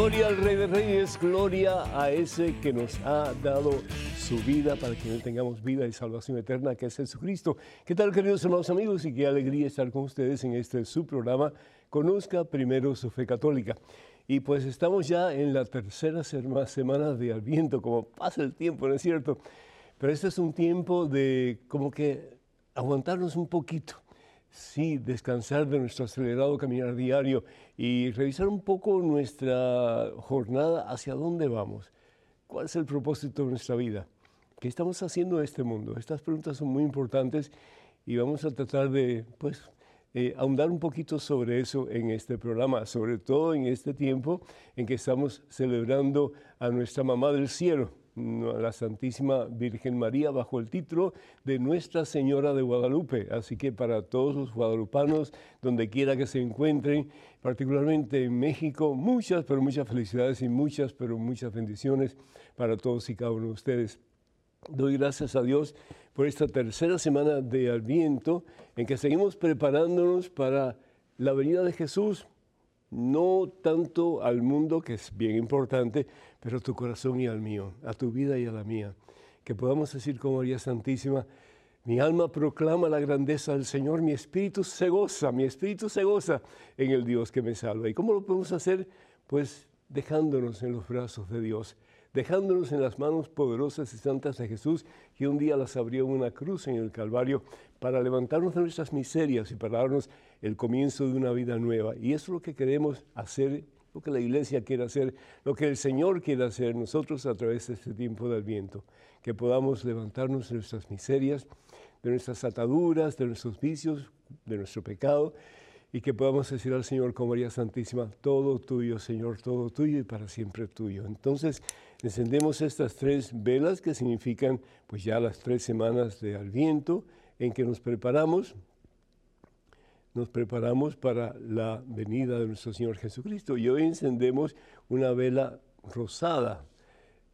Gloria al Rey de Reyes, gloria a ese que nos ha dado su vida para que tengamos vida y salvación eterna, que es Jesucristo. ¿Qué tal, queridos hermanos amigos? Y qué alegría estar con ustedes en este su programa, Conozca primero su fe católica. Y pues estamos ya en la tercera semana de Adviento, como pasa el tiempo, ¿no es cierto? Pero este es un tiempo de como que aguantarnos un poquito sí, descansar de nuestro acelerado caminar diario y revisar un poco nuestra jornada, hacia dónde vamos, cuál es el propósito de nuestra vida, qué estamos haciendo en este mundo. Estas preguntas son muy importantes y vamos a tratar de, pues, eh, ahondar un poquito sobre eso en este programa, sobre todo en este tiempo en que estamos celebrando a nuestra mamá del cielo, la Santísima Virgen María bajo el título de Nuestra Señora de Guadalupe. Así que para todos los guadalupanos, donde quiera que se encuentren, particularmente en México, muchas, pero muchas felicidades y muchas, pero muchas bendiciones para todos y cada uno de ustedes. Doy gracias a Dios por esta tercera semana de Adviento en que seguimos preparándonos para la venida de Jesús, no tanto al mundo, que es bien importante, pero a tu corazón y al mío, a tu vida y a la mía. Que podamos decir como María Santísima, mi alma proclama la grandeza del Señor, mi espíritu se goza, mi espíritu se goza en el Dios que me salva. ¿Y cómo lo podemos hacer? Pues dejándonos en los brazos de Dios, dejándonos en las manos poderosas y santas de Jesús, que un día las abrió una cruz en el Calvario para levantarnos de nuestras miserias y para darnos el comienzo de una vida nueva. Y eso es lo que queremos hacer lo que la iglesia quiere hacer, lo que el Señor quiere hacer nosotros a través de este tiempo del viento, que podamos levantarnos de nuestras miserias, de nuestras ataduras, de nuestros vicios, de nuestro pecado, y que podamos decir al Señor con María Santísima, todo tuyo, Señor, todo tuyo y para siempre tuyo. Entonces, encendemos estas tres velas que significan pues ya las tres semanas de Adviento en que nos preparamos nos preparamos para la venida de nuestro Señor Jesucristo. Y hoy encendemos una vela rosada.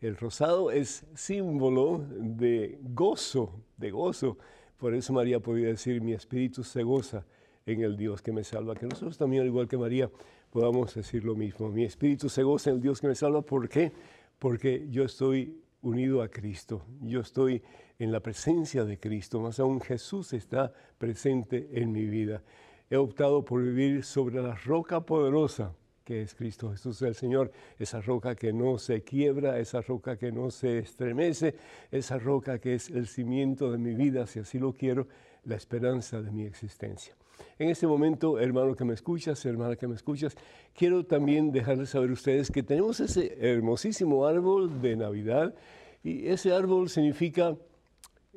El rosado es símbolo de gozo, de gozo. Por eso María podía decir, mi espíritu se goza en el Dios que me salva. Que nosotros también, al igual que María, podamos decir lo mismo. Mi espíritu se goza en el Dios que me salva. ¿Por qué? Porque yo estoy unido a Cristo. Yo estoy en la presencia de Cristo. Más aún Jesús está presente en mi vida he optado por vivir sobre la roca poderosa que es Cristo Jesús el Señor, esa roca que no se quiebra, esa roca que no se estremece, esa roca que es el cimiento de mi vida, si así lo quiero, la esperanza de mi existencia. En este momento, hermano que me escuchas, hermana que me escuchas, quiero también dejarles saber a ustedes que tenemos ese hermosísimo árbol de Navidad y ese árbol significa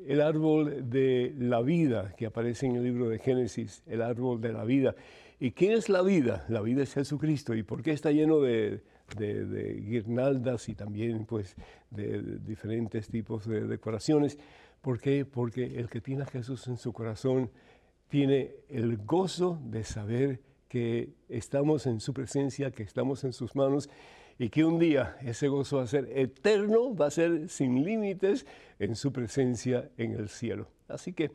el árbol de la vida que aparece en el libro de Génesis, el árbol de la vida. ¿Y quién es la vida? La vida es Jesucristo. ¿Y por qué está lleno de, guirnaldas y también pues de, diferentes tipos de decoraciones? ¿Por qué? Porque el que tiene a Jesús en su corazón tiene el gozo de saber que estamos en su presencia, que estamos en sus manos y que un día ese gozo va a ser eterno, va a ser sin límites en su presencia en el cielo. Así que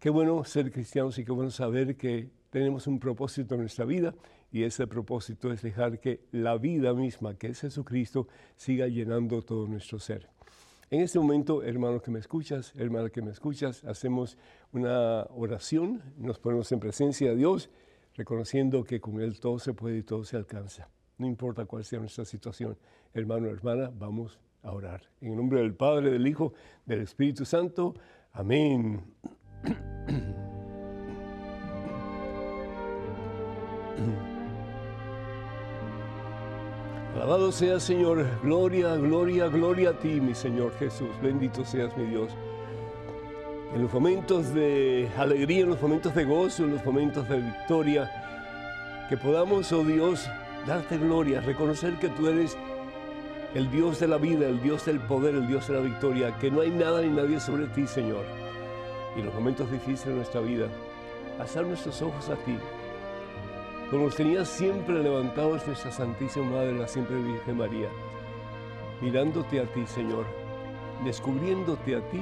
qué bueno ser cristianos y qué bueno saber que tenemos un propósito en nuestra vida y ese propósito es dejar que la vida misma, que es Jesucristo, siga llenando todo nuestro ser. En este momento, hermano que me escuchas, hermana que me escuchas, hacemos una oración, nos ponemos en presencia de Dios, reconociendo que con Él todo se puede y todo se alcanza no importa cuál sea nuestra situación. Hermano, hermana, vamos a orar. En el nombre del Padre, del Hijo, del Espíritu Santo. Amén. Alabado sea Señor, gloria, gloria, gloria a ti, mi Señor Jesús. Bendito seas mi Dios. En los momentos de alegría, en los momentos de gozo, en los momentos de victoria, que podamos, oh Dios, darte gloria, reconocer que tú eres el Dios de la vida, el Dios del poder, el Dios de la victoria, que no hay nada ni nadie sobre ti, Señor. Y en los momentos difíciles de nuestra vida, alzar nuestros ojos a ti, como nos tenías siempre levantados nuestra Santísima Madre, la siempre Virgen María, mirándote a ti, Señor, descubriéndote a ti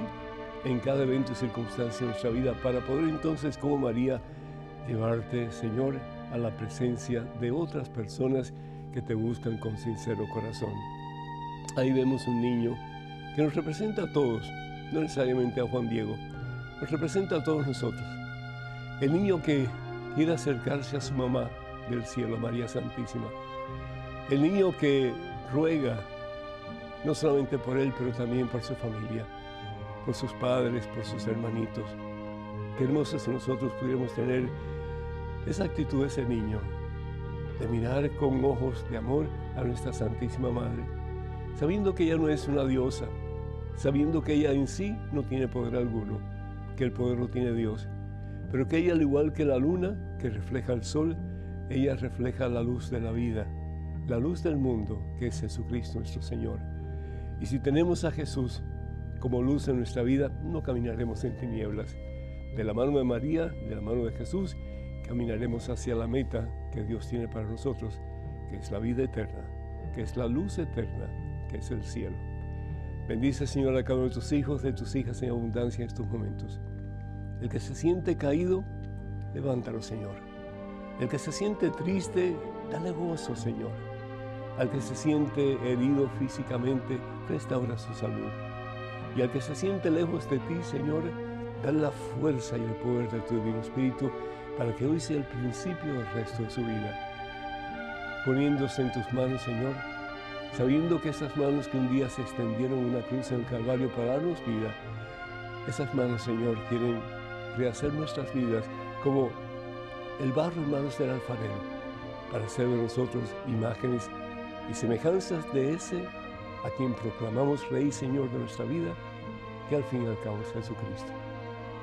en cada evento y circunstancia de nuestra vida, para poder entonces, como María, llevarte, Señor, a la presencia de otras personas que te buscan con sincero corazón. Ahí vemos un niño que nos representa a todos, no necesariamente a Juan Diego, nos representa a todos nosotros. El niño que quiere acercarse a su mamá del cielo, María Santísima. El niño que ruega no solamente por él, pero también por su familia, por sus padres, por sus hermanitos. Qué hermoso si nosotros pudiéramos tener esa actitud de ese niño, de mirar con ojos de amor a nuestra Santísima Madre, sabiendo que ella no es una diosa, sabiendo que ella en sí no tiene poder alguno, que el poder lo tiene Dios, pero que ella, al igual que la luna que refleja el sol, ella refleja la luz de la vida, la luz del mundo, que es Jesucristo nuestro Señor. Y si tenemos a Jesús como luz en nuestra vida, no caminaremos en tinieblas. De la mano de María, de la mano de Jesús, caminaremos hacia la meta que Dios tiene para nosotros, que es la vida eterna, que es la luz eterna, que es el cielo. Bendice, Señor, a cada uno de tus hijos, de tus hijas en abundancia en estos momentos. El que se siente caído, levántalo, Señor. El que se siente triste, dale gozo, Señor. Al que se siente herido físicamente, restaura su salud. Y al que se siente lejos de ti, Señor, dale la fuerza y el poder de tu Divino Espíritu para que hoy sea el principio del resto de su vida. Poniéndose en tus manos, Señor, sabiendo que esas manos que un día se extendieron una cruz en el Calvario para darnos vida, esas manos, Señor, quieren rehacer nuestras vidas como el barro en manos del alfarero, para hacer de nosotros imágenes y semejanzas de ese a quien proclamamos Rey y Señor de nuestra vida, que al fin y al cabo es Jesucristo.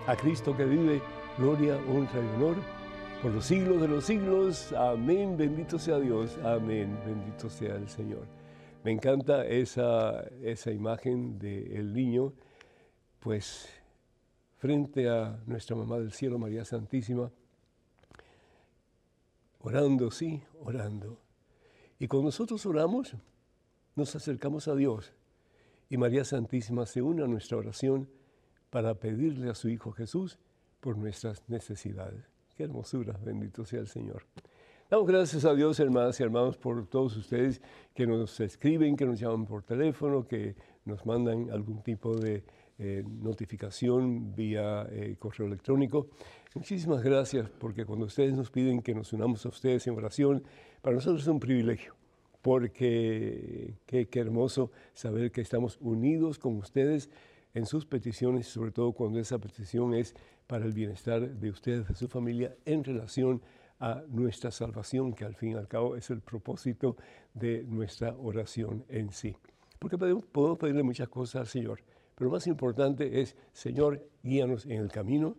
A Cristo que vive, gloria, honra y honor por los siglos de los siglos. Amén, bendito sea Dios. Amén, bendito sea el Señor. Me encanta esa, esa imagen del niño, pues frente a nuestra mamá del cielo, María Santísima, orando, sí, orando. Y cuando nosotros oramos, nos acercamos a Dios y María Santísima se une a nuestra oración para pedirle a su Hijo Jesús por nuestras necesidades. Qué hermosura, bendito sea el Señor. Damos gracias a Dios, hermanas y hermanos, por todos ustedes que nos escriben, que nos llaman por teléfono, que nos mandan algún tipo de eh, notificación vía eh, correo electrónico. Muchísimas gracias porque cuando ustedes nos piden que nos unamos a ustedes en oración, para nosotros es un privilegio, porque qué, qué hermoso saber que estamos unidos con ustedes en sus peticiones, sobre todo cuando esa petición es para el bienestar de ustedes, de su familia, en relación a nuestra salvación, que al fin y al cabo es el propósito de nuestra oración en sí. Porque podemos pedirle muchas cosas al Señor, pero lo más importante es, Señor, guíanos en el camino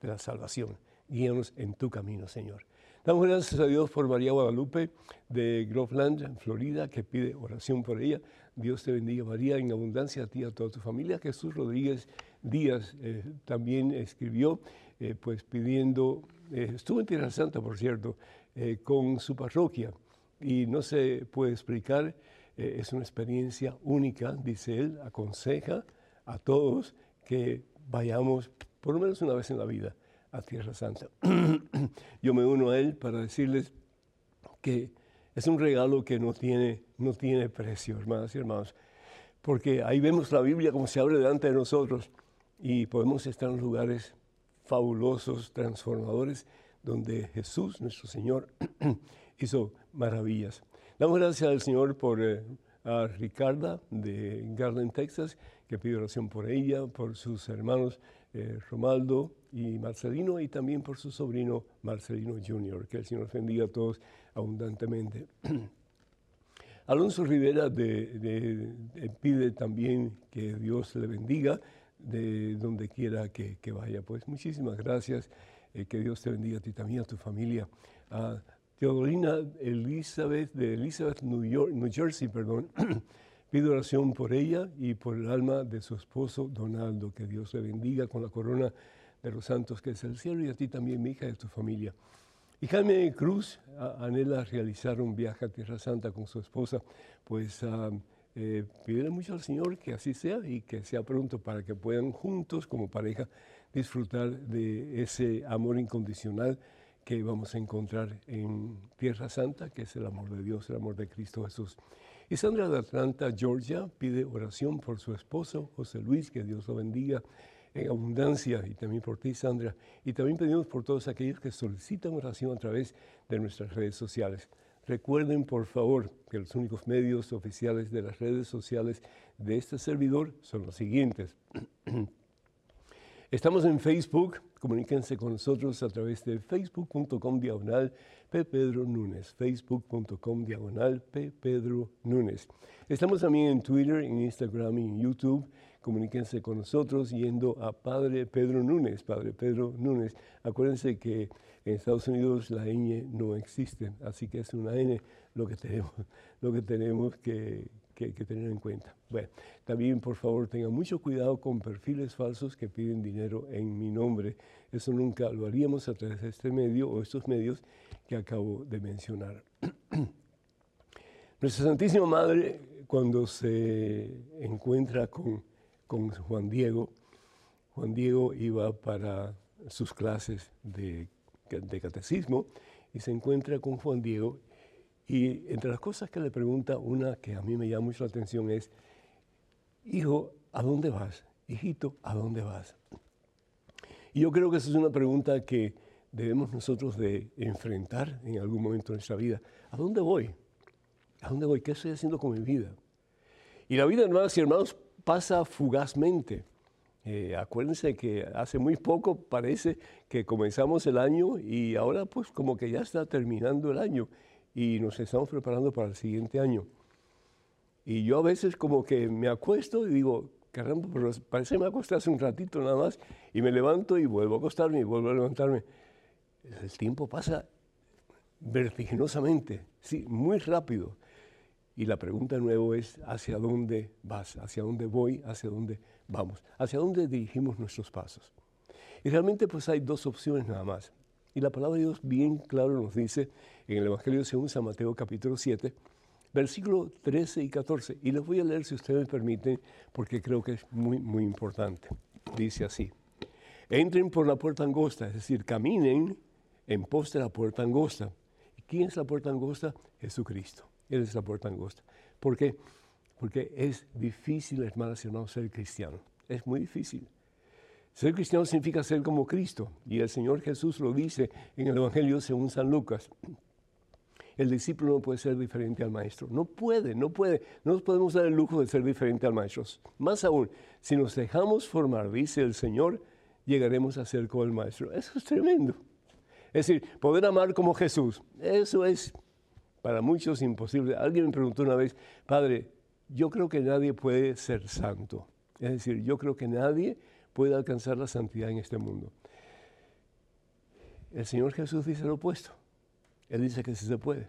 de la salvación. Guíanos en tu camino, Señor. Damos gracias a Dios por María Guadalupe de Groveland, Florida, que pide oración por ella. Dios te bendiga, María, en abundancia a ti y a toda tu familia. Jesús Rodríguez Díaz eh, también escribió, eh, pues pidiendo, eh, estuvo en Tierra Santa, por cierto, con su parroquia, y no se puede explicar, es una experiencia única, dice él, aconseja a todos que vayamos por lo menos una vez en la vida a Tierra Santa. Yo me uno a él para decirles que es un regalo que no tiene, no tiene precio, hermanas y hermanos, porque ahí vemos la Biblia como se abre delante de nosotros y podemos estar en lugares fabulosos, transformadores, donde Jesús, nuestro Señor, hizo maravillas. Damos gracias al Señor por eh, a Ricarda de Garden, Texas, que pide oración por ella, por sus hermanos eh, Romaldo y Marcelino, y también por su sobrino Marcelino Jr., que el Señor bendiga a todos abundantemente. Alonso Rivera pide también que Dios le bendiga de donde quiera que, vaya. Pues muchísimas gracias, eh, que Dios te bendiga a ti también, a tu familia. A Teodolina Elizabeth de Elizabeth, New, York, New Jersey, perdón. Pido oración por ella y por el alma de su esposo Donaldo, que Dios le bendiga con la corona de los santos que es el cielo y a ti también, mi hija, y a tu familia. Y Jaime Cruz anhela realizar un viaje a Tierra Santa con su esposa, pues uh, eh, mucho al Señor que así sea y que sea pronto para que puedan juntos como pareja disfrutar de ese amor incondicional que vamos a encontrar en Tierra Santa, que es el amor de Dios, el amor de Cristo Jesús. Y Sandra de Atlanta, Georgia, pide oración por su esposo, José Luis, que Dios lo bendiga en abundancia, y también por ti, Sandra. Y también pedimos por todos aquellos que solicitan oración a través de nuestras redes sociales. Recuerden, por favor, que los únicos medios oficiales de las redes sociales de este servidor son los siguientes. Estamos en Facebook, comuníquense con nosotros a través de facebook.com diagonal. Pedro Núñez, facebook.com diagonal. Pedro Núñez. Estamos también en Twitter, en Instagram y en YouTube. Comuníquense con nosotros yendo a Padre Pedro Núñez, Padre Pedro Núñez. Acuérdense que en Estados Unidos la ñ no existe, así que es una N lo que tenemos, lo que, tenemos que, que, tener en cuenta. Bueno, también por favor tengan mucho cuidado con perfiles falsos que piden dinero en mi nombre. Eso nunca lo haríamos a través de este medio o estos medios que acabo de mencionar. Nuestra Santísima Madre, cuando se encuentra con, con Juan Diego, Juan Diego iba para sus clases de, de catecismo y se encuentra con Juan Diego y entre las cosas que le pregunta, una que a mí me llama mucho la atención es, hijo, ¿a dónde vas? Hijito, ¿a dónde vas? Y yo creo que esa es una pregunta que debemos nosotros de enfrentar en algún momento de nuestra vida. ¿A dónde voy? ¿A dónde voy? ¿Qué estoy haciendo con mi vida? Y la vida, hermanos y hermanos, pasa fugazmente. Eh, acuérdense que hace muy poco parece que comenzamos el año y ahora pues como que ya está terminando el año y nos estamos preparando para el siguiente año. Y yo a veces como que me acuesto y digo, caramba, pero parece que me acosté hace un ratito nada más y me levanto y vuelvo a acostarme y vuelvo a levantarme. El tiempo pasa vertiginosamente, sí, muy rápido. Y la pregunta de nuevo es, ¿hacia dónde vas? ¿Hacia dónde voy? ¿Hacia dónde vamos? ¿Hacia dónde dirigimos nuestros pasos? Y realmente pues hay dos opciones nada más. Y la palabra de Dios bien claro nos dice en el Evangelio según San Mateo capítulo 7, versículo 13 y 14. Y les voy a leer si ustedes me permiten, porque creo que es muy, muy importante. Dice así, entren por la puerta angosta, es decir, caminen en pos de la puerta angosta. ¿Y quién es la puerta angosta? Jesucristo. Él es la puerta angosta. ¿Por qué? Porque es difícil, hermanos y hermanos, ser cristiano. Es muy difícil. Ser cristiano significa ser como Cristo. Y el Señor Jesús lo dice en el Evangelio según San Lucas. El discípulo no puede ser diferente al maestro. No puede, no puede. No nos podemos dar el lujo de ser diferente al maestro. Más aún, si nos dejamos formar, dice el Señor, llegaremos a ser como el maestro. Eso es tremendo. Es decir, poder amar como Jesús. Eso es para muchos imposible. Alguien me preguntó una vez, Padre, yo creo que nadie puede ser santo. Es decir, yo creo que nadie puede alcanzar la santidad en este mundo. El Señor Jesús dice lo opuesto. Él dice que sí se puede.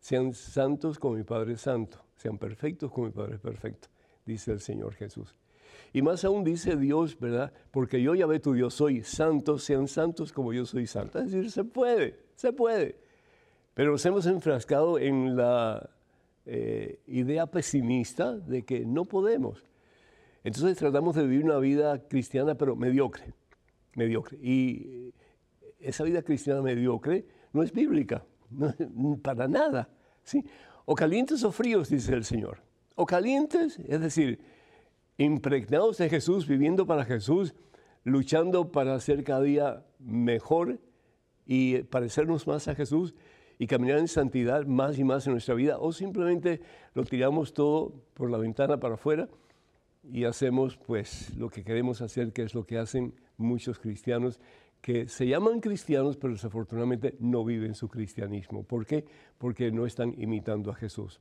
Sean santos como mi Padre es santo, sean perfectos como mi Padre es perfecto, dice el Señor Jesús. Y más aún dice Dios, ¿verdad? Porque yo ya ve tu Dios soy santo, sean santos como yo soy santo. Es decir, se puede, se puede. Pero nos hemos enfrascado en la eh, idea pesimista de que no podemos. Entonces tratamos de vivir una vida cristiana, pero mediocre, mediocre. Y esa vida cristiana mediocre no es bíblica, para nada. ¿sí? O calientes o fríos, dice el Señor. O calientes, es decir, impregnados de Jesús, viviendo para Jesús, luchando para ser cada día mejor y parecernos más a Jesús y caminar en santidad más y más en nuestra vida, o simplemente lo tiramos todo por la ventana para afuera y hacemos pues lo que queremos hacer, que es lo que hacen muchos cristianos que se llaman cristianos, pero desafortunadamente no viven su cristianismo. ¿Por qué? Porque no están imitando a Jesús.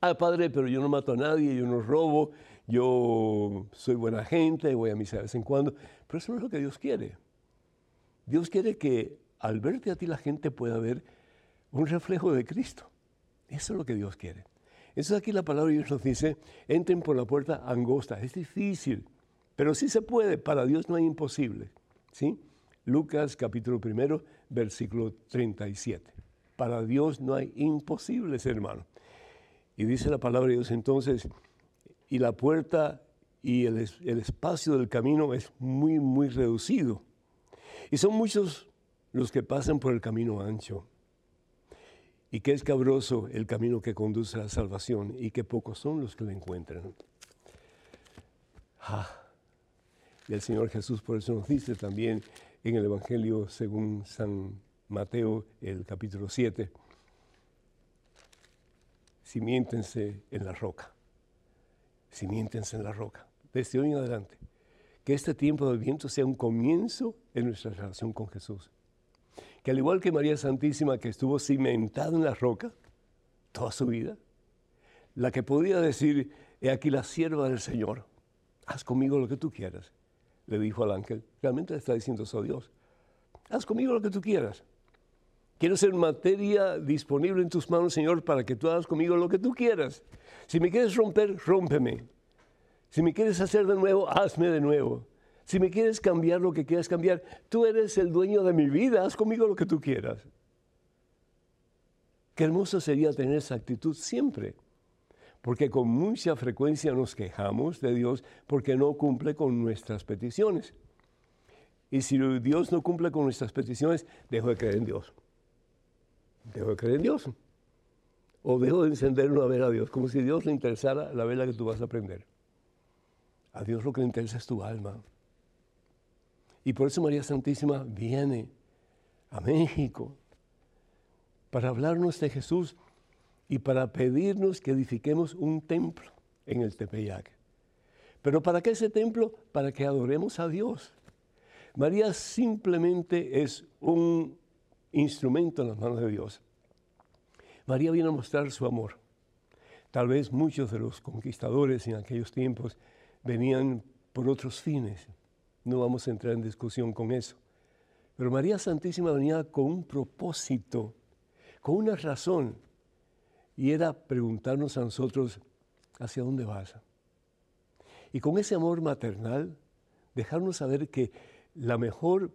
Ah, padre, pero yo no mato a nadie, yo no robo, yo soy buena gente, voy a misa de vez en cuando. Pero eso no es lo que Dios quiere. Dios quiere que al verte a ti la gente pueda ver un reflejo de Cristo. Eso es lo que Dios quiere. Entonces aquí la palabra de Dios nos dice, entren por la puerta angosta. Es difícil, pero sí se puede. Para Dios no hay imposible. ¿sí? Lucas capítulo primero, versículo 37. Para Dios no hay imposibles, hermano. Y dice la palabra de Dios entonces, y la puerta y el, el espacio del camino es muy, muy reducido. Y son muchos los que pasan por el camino ancho, y que es cabroso el camino que conduce a la salvación, y que pocos son los que lo encuentran. Ah, y el Señor Jesús por eso nos dice también en el Evangelio según San Mateo, el capítulo 7, simiéntense en la roca, simiéntense en la roca, desde hoy en adelante. Que este tiempo de viento sea un comienzo en nuestra relación con Jesús. Que al igual que María Santísima, que estuvo cimentada en la roca toda su vida, la que podía decir, he aquí la sierva del Señor, haz conmigo lo que tú quieras, le dijo al ángel, realmente le está diciendo eso a Dios, haz conmigo lo que tú quieras. Quiero ser materia disponible en tus manos, Señor, para que tú hagas conmigo lo que tú quieras. Si me quieres romper, rómpeme. Si me quieres hacer de nuevo, hazme de nuevo. Si me quieres cambiar lo que quieras cambiar, tú eres el dueño de mi vida, haz conmigo lo que tú quieras. Qué hermoso sería tener esa actitud siempre, porque con mucha frecuencia nos quejamos de Dios porque no cumple con nuestras peticiones. Y si Dios no cumple con nuestras peticiones, dejo de creer en Dios dejo de creer en Dios. O dejo de encender una vela a Dios, como si Dios le interesara la vela que tú vas a prender. A Dios lo que le interesa es tu alma. Y por eso María Santísima viene a México para hablarnos de Jesús y para pedirnos que edifiquemos un templo en el Tepeyac. Pero ¿para qué ese templo? Para que adoremos a Dios. María simplemente es un instrumento en las manos de Dios. María viene a mostrar su amor. Tal vez muchos de los conquistadores en aquellos tiempos venían por otros fines. No vamos a entrar en discusión con eso. Pero María Santísima venía con un propósito, con una razón, y era preguntarnos a nosotros, ¿hacia dónde vas? Y con ese amor maternal, dejarnos saber que la mejor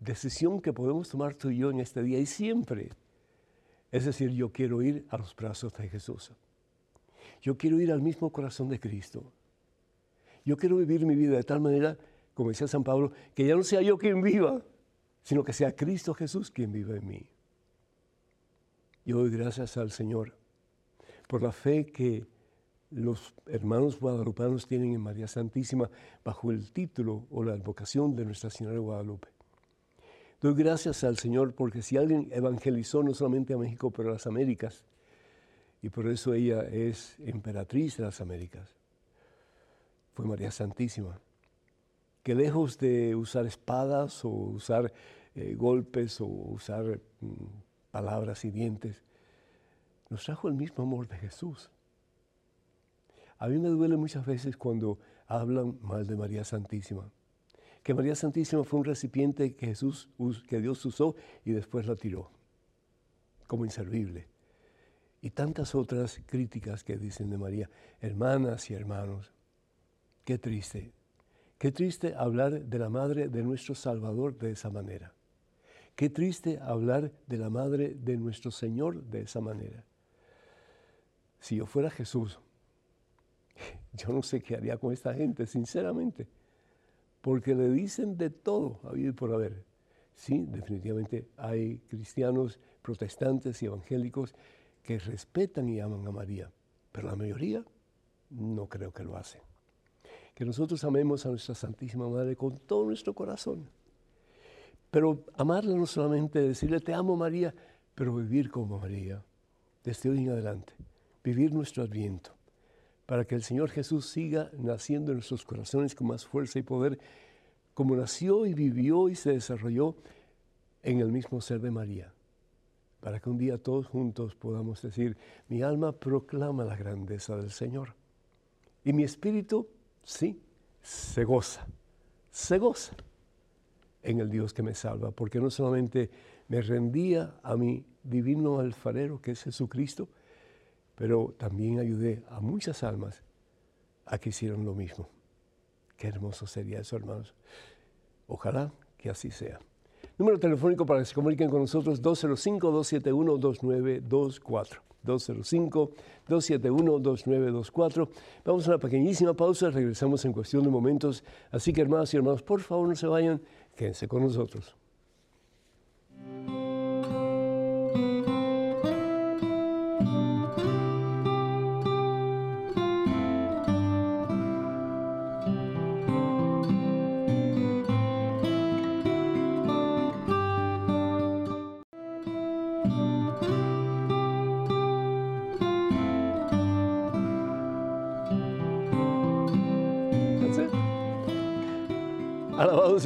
decisión que podemos tomar tú y yo en este día y siempre. Es decir, yo quiero ir a los brazos de Jesús. Yo quiero ir al mismo corazón de Cristo. Yo quiero vivir mi vida de tal manera, como decía San Pablo, que ya no sea yo quien viva, sino que sea Cristo Jesús quien viva en mí. Yo doy gracias al Señor por la fe que los hermanos guadalupanos tienen en María Santísima bajo el título o la advocación de Nuestra Señora de Guadalupe. Doy gracias al Señor porque si alguien evangelizó no solamente a México, pero a las Américas, y por eso ella es emperatriz de las Américas, fue María Santísima, que lejos de usar espadas o usar eh, golpes o usar mm, palabras y dientes, nos trajo el mismo amor de Jesús. A mí me duele muchas veces cuando hablan mal de María Santísima que María Santísima fue un recipiente que, Jesús, que Dios usó y después la tiró como inservible. Y tantas otras críticas que dicen de María, hermanas y hermanos. Qué triste, qué triste hablar de la madre de nuestro Salvador de esa manera. Qué triste hablar de la madre de nuestro Señor de esa manera. Si yo fuera Jesús, yo no sé qué haría con esta gente, sinceramente porque le dicen de todo, habido y por haber. Sí, definitivamente hay cristianos, protestantes y evangélicos que respetan y aman a María, pero la mayoría no creo que lo hacen. Que nosotros amemos a nuestra Santísima Madre con todo nuestro corazón. Pero amarla no solamente decirle te amo María, pero vivir como María, desde hoy en adelante, vivir nuestro adviento para que el Señor Jesús siga naciendo en nuestros corazones con más fuerza y poder, como nació y vivió y se desarrolló en el mismo ser de María, para que un día todos juntos podamos decir, mi alma proclama la grandeza del Señor. Y mi espíritu, sí, se goza, se goza en el Dios que me salva, porque no solamente me rendía a mi divino alfarero, que es Jesucristo, pero también ayudé a muchas almas a que hicieran lo mismo. Qué hermoso sería eso, hermanos. Ojalá que así sea. Número telefónico para que se comuniquen con nosotros, 205-271-2924. 205-271-2924. Vamos a una pequeñísima pausa, regresamos en cuestión de momentos. Así que hermanos y hermanos, por favor no se vayan, quédense con nosotros.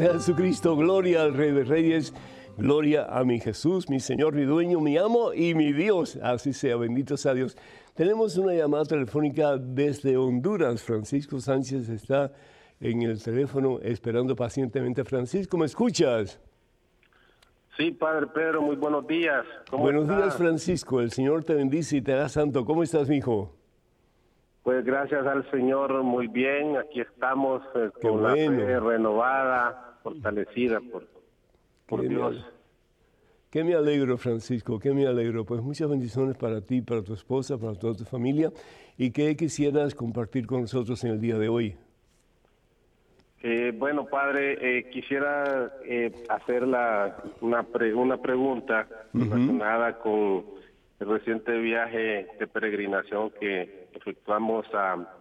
Sea Jesucristo, gloria al Rey de Reyes, gloria a mi Jesús, mi Señor, mi dueño, mi amo y mi Dios. Así sea, bendito sea Dios. Tenemos una llamada telefónica desde Honduras. Francisco Sánchez está en el teléfono esperando pacientemente. Francisco, ¿me escuchas? Sí, Padre Pedro, muy buenos días. buenos días, Francisco. El Señor te bendice y te da santo. ¿Cómo estás, mi hijo? Pues gracias al Señor, muy bien. Aquí estamos eh, con la fe renovada, fortalecida por, por Dios. Qué me alegro, Francisco, qué me alegro. Pues muchas bendiciones para ti, para tu esposa, para toda tu familia. ¿Y qué quisieras compartir con nosotros en el día de hoy? Eh, bueno, padre, eh, quisiera hacer la, una, una pregunta relacionada con el reciente viaje de peregrinación que efectuamos a,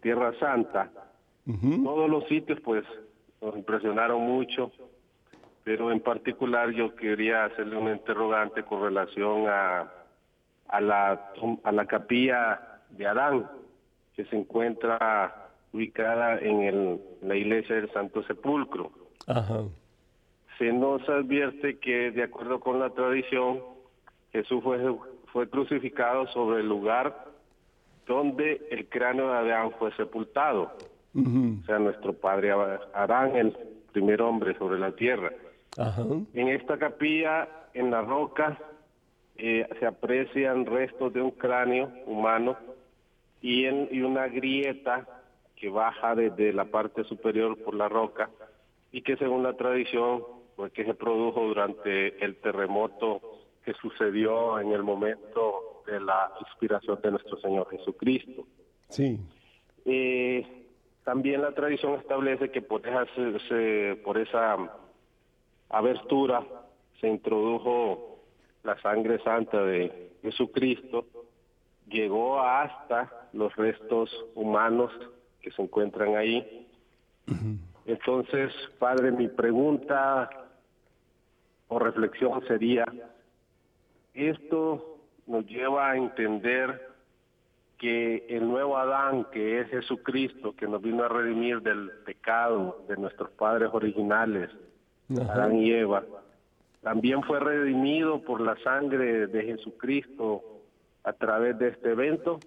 Tierra Santa. Todos los sitios pues nos impresionaron mucho, pero en particular yo quería hacerle un interrogante con relación a, a, la, a la capilla de Adán, que se encuentra ubicada en, el, la iglesia del Santo Sepulcro. Se nos advierte que, de acuerdo con la tradición, Jesús fue, fue crucificado sobre el lugar donde el cráneo de Adán fue sepultado. O sea, nuestro padre Adán, el primer hombre sobre la tierra. En esta capilla, en la roca, eh, se aprecian restos de un cráneo humano y, en, y una grieta que baja desde la parte superior por la roca y que según la tradición, pues que se produjo durante el terremoto que sucedió en el momento de la inspiración de nuestro Señor Jesucristo. Sí. Eh, también la tradición establece que por esa, por esa abertura se introdujo la sangre santa de Jesucristo, llegó hasta los restos humanos que se encuentran ahí. Entonces, Padre, mi pregunta o reflexión sería, ¿esto nos lleva a entender que el nuevo Adán, que es Jesucristo, que nos vino a redimir del pecado de nuestros padres originales, Adán y Eva, también fue redimido por la sangre de Jesucristo a través de este evento.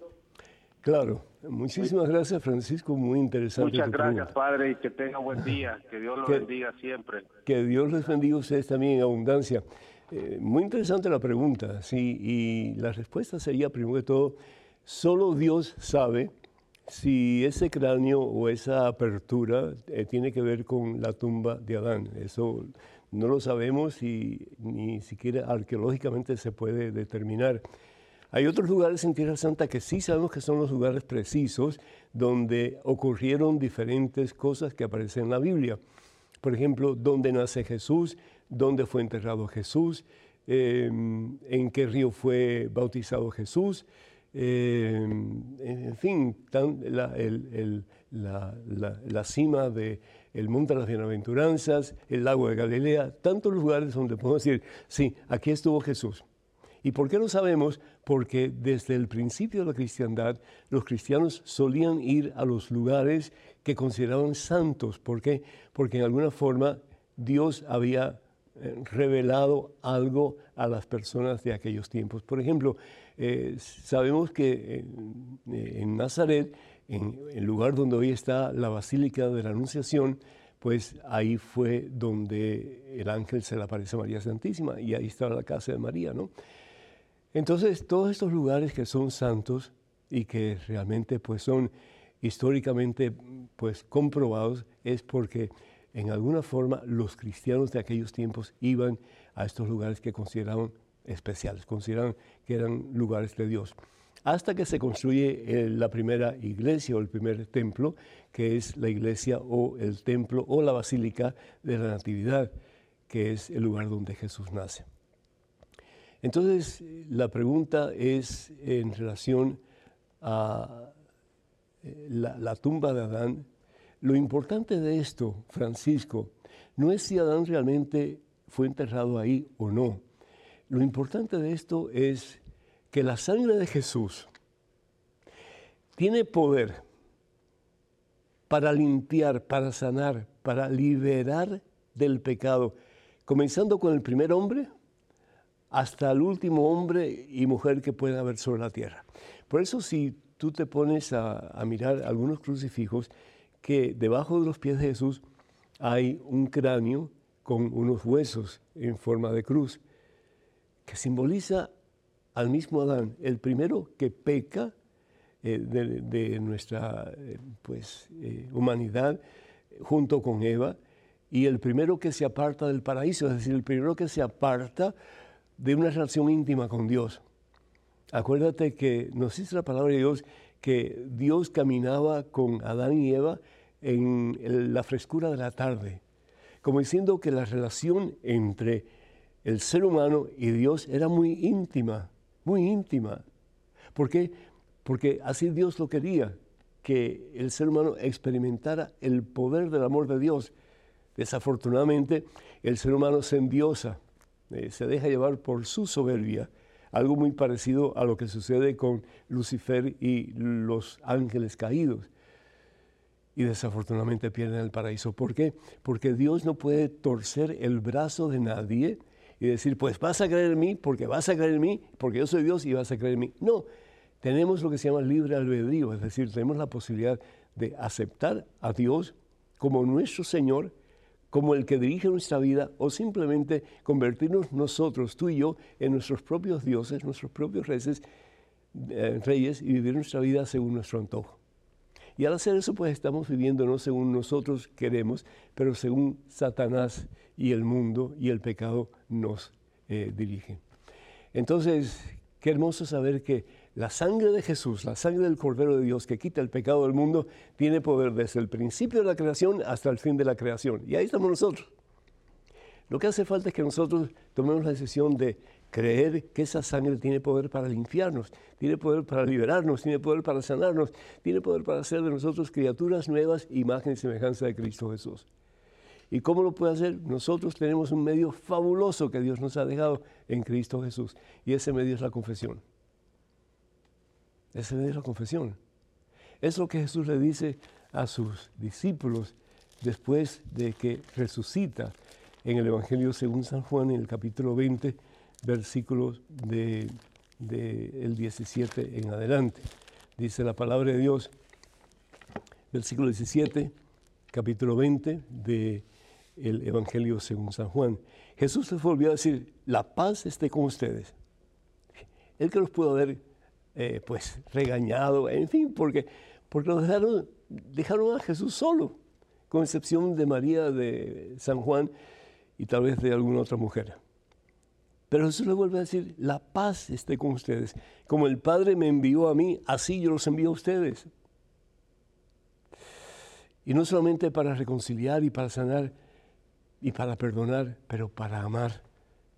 Claro, muchísimas gracias Francisco, muy interesante. Muchas gracias Padre y que tenga buen día, que Dios lo bendiga siempre. Que Dios les bendiga a ustedes también en abundancia. Eh, muy interesante la pregunta, sí, y la respuesta sería, primero de todo, solo Dios sabe si ese cráneo o esa apertura eh, tiene que ver con la tumba de Adán. Eso no lo sabemos y ni siquiera arqueológicamente se puede determinar. Hay otros lugares en Tierra Santa que sí sabemos que son los lugares precisos donde ocurrieron diferentes cosas que aparecen en la Biblia. Por ejemplo, donde nace Jesús, dónde fue enterrado Jesús, em, en qué río fue bautizado Jesús, em, en fin, la, cima del el monte de las bienaventuranzas, el lago de Galilea, tantos lugares donde podemos decir, sí, aquí estuvo Jesús. ¿Y por qué lo sabemos? Porque desde el principio de la cristiandad, los cristianos solían ir a los lugares que consideraban santos. ¿Por qué? Porque en alguna forma Dios había eh, revelado algo a las personas de aquellos tiempos. Por ejemplo, eh, sabemos que en, Nazaret, en el lugar donde hoy está la Basílica de la Anunciación, pues ahí fue donde el ángel se le aparece a María Santísima y ahí está la casa de María, ¿no? Entonces, todos estos lugares que son santos y que realmente pues son históricamente pues comprobados es porque en alguna forma los cristianos de aquellos tiempos iban a estos lugares que consideraban especiales, consideraban que eran lugares de Dios. Hasta que se construye eh, la primera iglesia o el primer templo, que es la iglesia o el templo o la basílica de la Natividad, que es el lugar donde Jesús nace. Entonces, la pregunta es en relación a eh, la, tumba de Adán. Lo importante de esto, Francisco, no es si Adán realmente fue enterrado ahí o no. Lo importante de esto es que la sangre de Jesús tiene poder para limpiar, para sanar, para liberar del pecado, comenzando con el primer hombre hasta el último hombre y mujer que pueda haber sobre la tierra. Por eso si tú te pones a, mirar algunos crucifijos, que debajo de los pies de Jesús hay un cráneo con unos huesos en forma de cruz, que simboliza al mismo Adán, el primero que peca eh, de, nuestra eh, pues, eh, humanidad junto con Eva, y el primero que se aparta del paraíso, es decir, el primero que se aparta de una relación íntima con Dios. Acuérdate que nos dice la palabra de Dios que Dios caminaba con Adán y Eva en la frescura de la tarde, como diciendo que la relación entre el ser humano y Dios era muy íntima, muy íntima. ¿Por qué? Porque así Dios lo quería, que el ser humano experimentara el poder del amor de Dios. Desafortunadamente, el ser humano se endiosa, eh, se deja llevar por su soberbia, algo muy parecido a lo que sucede con Lucifer y los ángeles caídos. Y desafortunadamente pierden el paraíso. ¿Por qué? Porque Dios no puede torcer el brazo de nadie y decir, pues vas a creer en mí porque vas a creer en mí, porque yo soy Dios y vas a creer en mí. No, tenemos lo que se llama libre albedrío, es decir, tenemos la posibilidad de aceptar a Dios como nuestro Señor como el que dirige nuestra vida o simplemente convertirnos nosotros, tú y yo, en nuestros propios dioses, nuestros propios reyes, eh, y vivir nuestra vida según nuestro antojo. Y al hacer eso, pues estamos viviendo no según nosotros queremos, pero según Satanás y el mundo y el pecado nos eh, dirigen. Entonces, qué hermoso saber que la sangre de Jesús, la sangre del Cordero de Dios que quita el pecado del mundo, tiene poder desde el principio de la creación hasta el fin de la creación. Y ahí estamos nosotros. Lo que hace falta es que nosotros tomemos la decisión de creer que esa sangre tiene poder para limpiarnos, tiene poder para liberarnos, tiene poder para sanarnos, tiene poder para hacer de nosotros criaturas nuevas, imagen y semejanza de Cristo Jesús. ¿Y cómo lo puede hacer? Nosotros tenemos un medio fabuloso que Dios nos ha dejado en Cristo Jesús, y ese medio es la confesión. Esa es la confesión. Es lo que Jesús le dice a sus discípulos después de que resucita en el Evangelio según San Juan, en el capítulo 20, versículos del de, 17 en adelante. Dice la palabra de Dios, versículo 17, capítulo 20 del Evangelio según San Juan. Jesús les volvió a decir, la paz esté con ustedes. Él que los pudo ver eh, pues regañado, en fin, porque, porque lo dejaron, dejaron a Jesús solo, con excepción de María de San Juan y tal vez de alguna otra mujer. Pero Jesús le vuelve a decir, la paz esté con ustedes. Como el Padre me envió a mí, así yo los envío a ustedes. Y no solamente para reconciliar y para sanar y para perdonar, pero para amar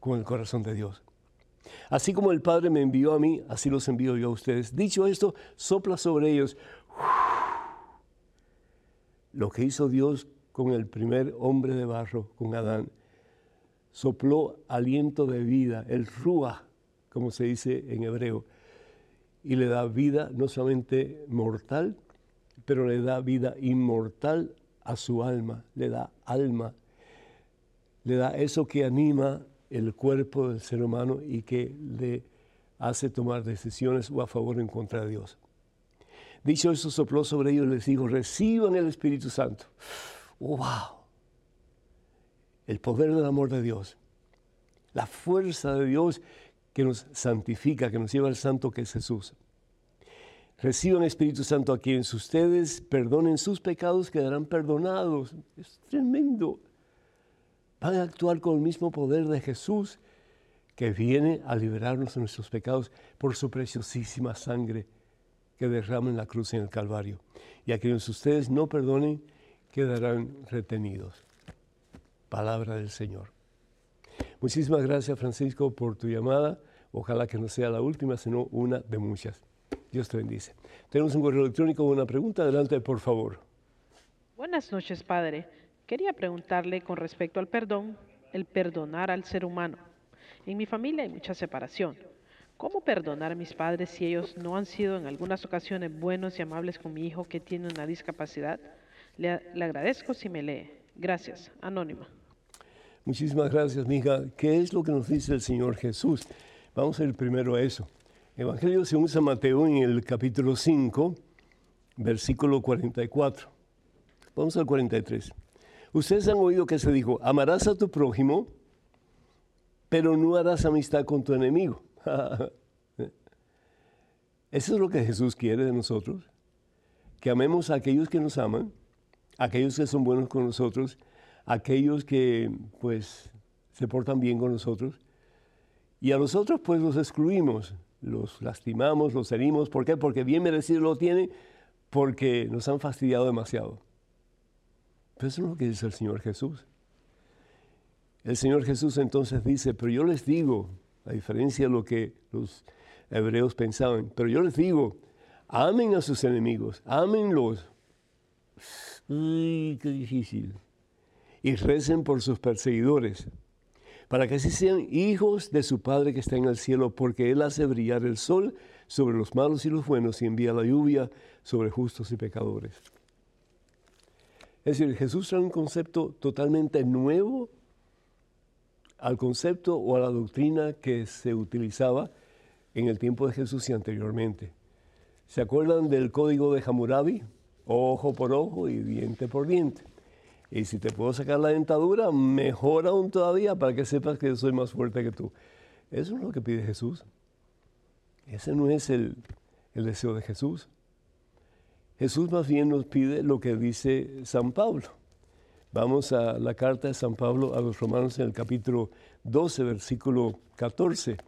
con el corazón de Dios. Así como el Padre me envió a mí, así los envío yo a ustedes. Dicho esto, sopla sobre ellos. Lo que hizo Dios con el primer hombre de barro, con Adán, sopló aliento de vida, el ruah, como se dice en hebreo, y le da vida no solamente mortal, pero le da vida inmortal a su alma, le da alma, le da eso que anima el cuerpo del ser humano y que le hace tomar decisiones o a favor o en contra de Dios. Dicho eso, sopló sobre ellos y les dijo, reciban el Espíritu Santo. ¡Wow! El poder del amor de Dios, la fuerza de Dios que nos santifica, que nos lleva al santo que es Jesús. Reciban Espíritu Santo a quienes ustedes perdonen sus pecados, quedarán perdonados. Es tremendo van a actuar con el mismo poder de Jesús que viene a liberarnos de nuestros pecados por su preciosísima sangre que derrama en la cruz en el Calvario. Y a quienes ustedes no perdonen, quedarán retenidos. Palabra del Señor. Muchísimas gracias, Francisco, por tu llamada. Ojalá que no sea la última, sino una de muchas. Dios te bendice. Tenemos un correo electrónico, una pregunta. Adelante, por favor. Buenas noches, Padre. Quería preguntarle con respecto al perdón, el perdonar al ser humano. En mi familia hay mucha separación. ¿Cómo perdonar a mis padres si ellos no han sido en algunas ocasiones buenos y amables con mi hijo que tiene una discapacidad? Le, agradezco si me lee. Gracias. Anónima. Muchísimas gracias, mija. ¿Qué es lo que nos dice el Señor Jesús? Vamos a ir primero a eso. Evangelio según San Mateo en el capítulo 5, versículo 44. Vamos al 43. Ustedes han oído que se dijo, amarás a tu prójimo, pero no harás amistad con tu enemigo. Eso es lo que Jesús quiere de nosotros, que amemos a aquellos que nos aman, a aquellos que son buenos con nosotros, aquellos que pues se portan bien con nosotros, y a nosotros pues los excluimos, los lastimamos, los herimos. ¿Por qué? Porque bien merecido lo tienen, porque nos han fastidiado demasiado. Pero eso es lo que dice el Señor Jesús. El Señor Jesús entonces dice, pero yo les digo, a diferencia de lo que los hebreos pensaban, pero yo les digo, amen a sus enemigos, amenlos. Uy, qué difícil. Y recen por sus perseguidores para que así sean hijos de su Padre que está en el cielo, porque Él hace brillar el sol sobre los malos y los buenos y envía la lluvia sobre justos y pecadores. Es decir, Jesús trae un concepto totalmente nuevo al concepto o a la doctrina que se utilizaba en el tiempo de Jesús y anteriormente. ¿Se acuerdan del código de Hammurabi? Ojo por ojo y diente por diente. Y si te puedo sacar la dentadura, mejor aún todavía para que sepas que soy más fuerte que tú. Eso es lo que pide Jesús. Ese no es el, el deseo de Jesús. Jesús más bien nos pide lo que dice San Pablo. Vamos a la carta de San Pablo a los romanos en el capítulo 12, versículo 14.